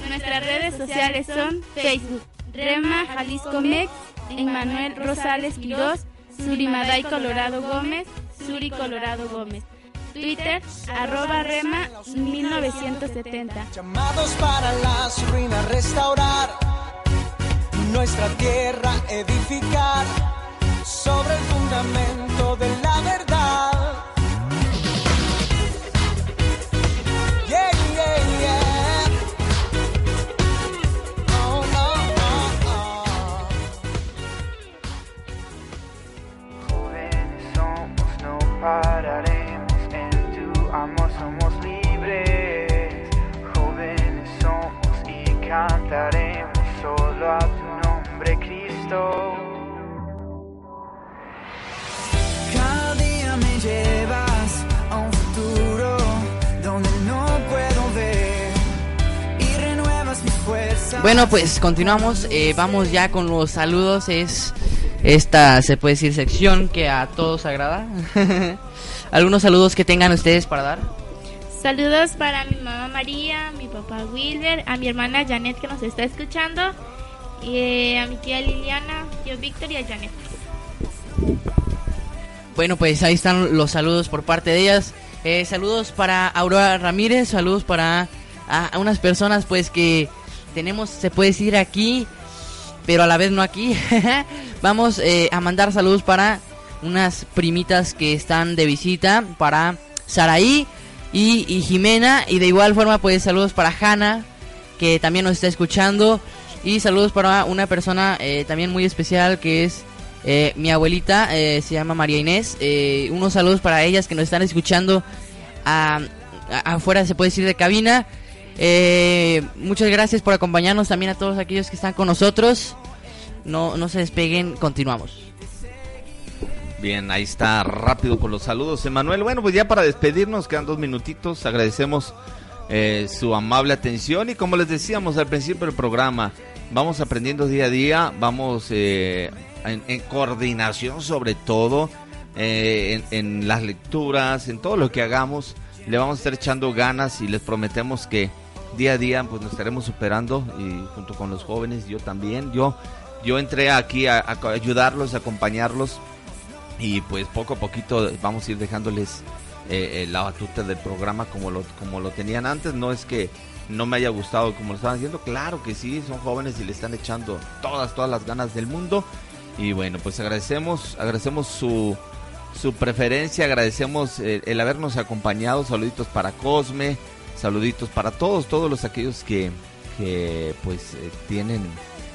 Nuestras redes sociales son Facebook, Rema Jalisco Mex, Emmanuel Rosales Quiroz, Surimaday Colorado Gómez, Suri Colorado Gómez. Twitter, arroba Rema 1970. Llamados para las ruinas restaurar, nuestra tierra edificar sobre el fundamento de la verdad. Yeah, yeah, yeah. Oh, oh, oh, oh. Jóvenes somos, no pararemos. En tu amor somos libres. Jóvenes somos y cantaremos solo a Bueno, pues continuamos. eh, vamos ya con los saludos. Es esta, se puede decir, sección que a todos agrada. Algunos saludos que tengan ustedes para dar. Saludos para mi mamá María, mi papá Wilber, a mi hermana Janet que nos está escuchando, y eh, a mi tía Liliana, tío Víctor y a Janet. Bueno, pues ahí están los saludos por parte de ellas. Eh, saludos para Aurora Ramírez, saludos para a, a unas personas pues que tenemos, se puede decir aquí, pero a la vez no aquí. Vamos eh, a mandar saludos para unas primitas que están de visita, para Saraí y, Jimena. Y de igual forma pues saludos para Hanna, que también nos está escuchando. Y saludos para una persona eh, también muy especial que es eh, mi abuelita, eh, se llama María Inés. Unos saludos para ellas que nos están escuchando a- a- afuera, se puede decir, de cabina. Eh, muchas gracias por acompañarnos también a todos aquellos que están con nosotros. No, no se despeguen, continuamos. Bien, ahí está rápido por los saludos, Emanuel. Bueno, pues ya para despedirnos, quedan dos minutitos. Agradecemos eh, su amable atención y como les decíamos al principio del programa, vamos aprendiendo día a día, vamos eh, en, coordinación sobre todo, eh, en las lecturas, en todo lo que hagamos, le vamos a estar echando ganas y les prometemos que día a día pues nos estaremos superando y junto con los jóvenes, yo también, yo, yo entré aquí a, ayudarlos, a acompañarlos y pues poco a poquito vamos a ir dejándoles eh, eh, la batuta del programa como lo, como lo tenían antes. No es que no me haya gustado como lo estaban haciendo, claro que sí, son jóvenes y le están echando todas, todas las ganas del mundo. Y bueno, pues agradecemos, agradecemos su, su preferencia, agradecemos el, el habernos acompañado. Saluditos para Cosme, saluditos para todos, todos los aquellos que, que pues eh, tienen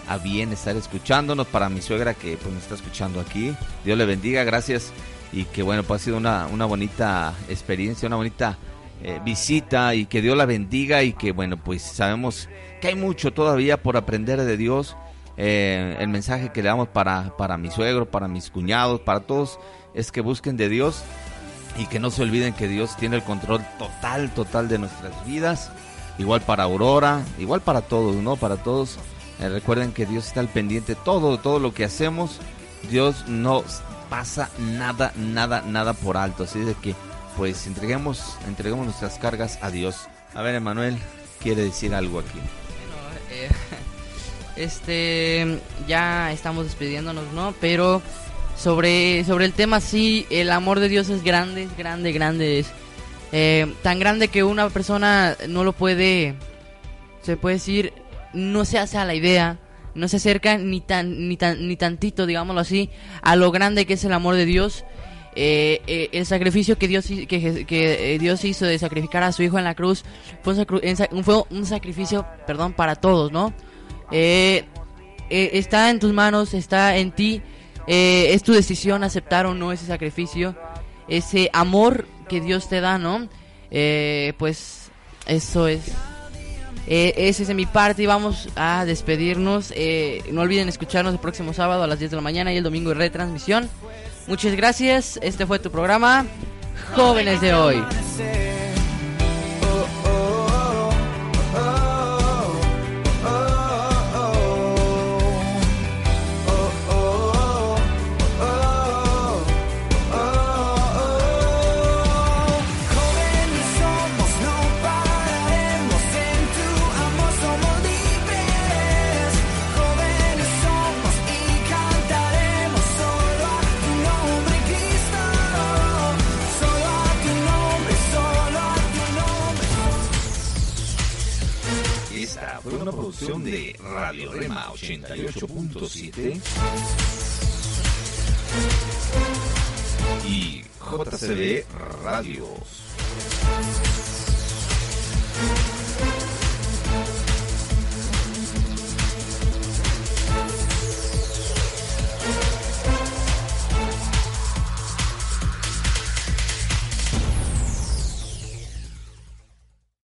a bien estar escuchándonos, para mi suegra que pues nos está escuchando aquí. Dios le bendiga, gracias y que bueno, pues ha sido una, una bonita experiencia, una bonita eh, visita y que Dios la bendiga y que bueno, pues sabemos que hay mucho todavía por aprender de Dios. Eh, el mensaje que le damos para, para mi suegro, para mis cuñados, para todos, es que busquen de Dios y que no se olviden que Dios tiene el control total, total de nuestras vidas. Igual para Aurora, igual para todos, ¿no? Para todos. Eh, recuerden que Dios está al pendiente todo, todo lo que hacemos. Dios no pasa nada, nada, nada por alto. Así de que, pues, entreguemos, entreguemos nuestras cargas a Dios. A ver, Emanuel, quiere decir algo aquí. Eh, este, ya estamos despidiéndonos, ¿no? Pero sobre, sobre el tema, sí, el amor de Dios es grande, es grande, grande. Es eh, tan grande que una persona no lo puede, se puede decir, no se hace a la idea, no se acerca ni tan, ni tan, ni tantito, digámoslo así, a lo grande que es el amor de Dios. Eh, eh, el sacrificio que Dios, que, que, Dios hizo de sacrificar a su hijo en la cruz fue un, fue un sacrificio, perdón, para todos, ¿no? Está en tus manos, está en ti, eh, es tu decisión aceptar o no ese sacrificio, ese amor que Dios te da, ¿no? Eh, pues eso es. Eh, ese es de mi parte y vamos a despedirnos. Eh, no olviden escucharnos el próximo sábado a las 10 de la mañana y el domingo en retransmisión. Muchas gracias. Este fue tu programa, Jóvenes de hoy. De Radio Rema 88.7 y JCB Radios.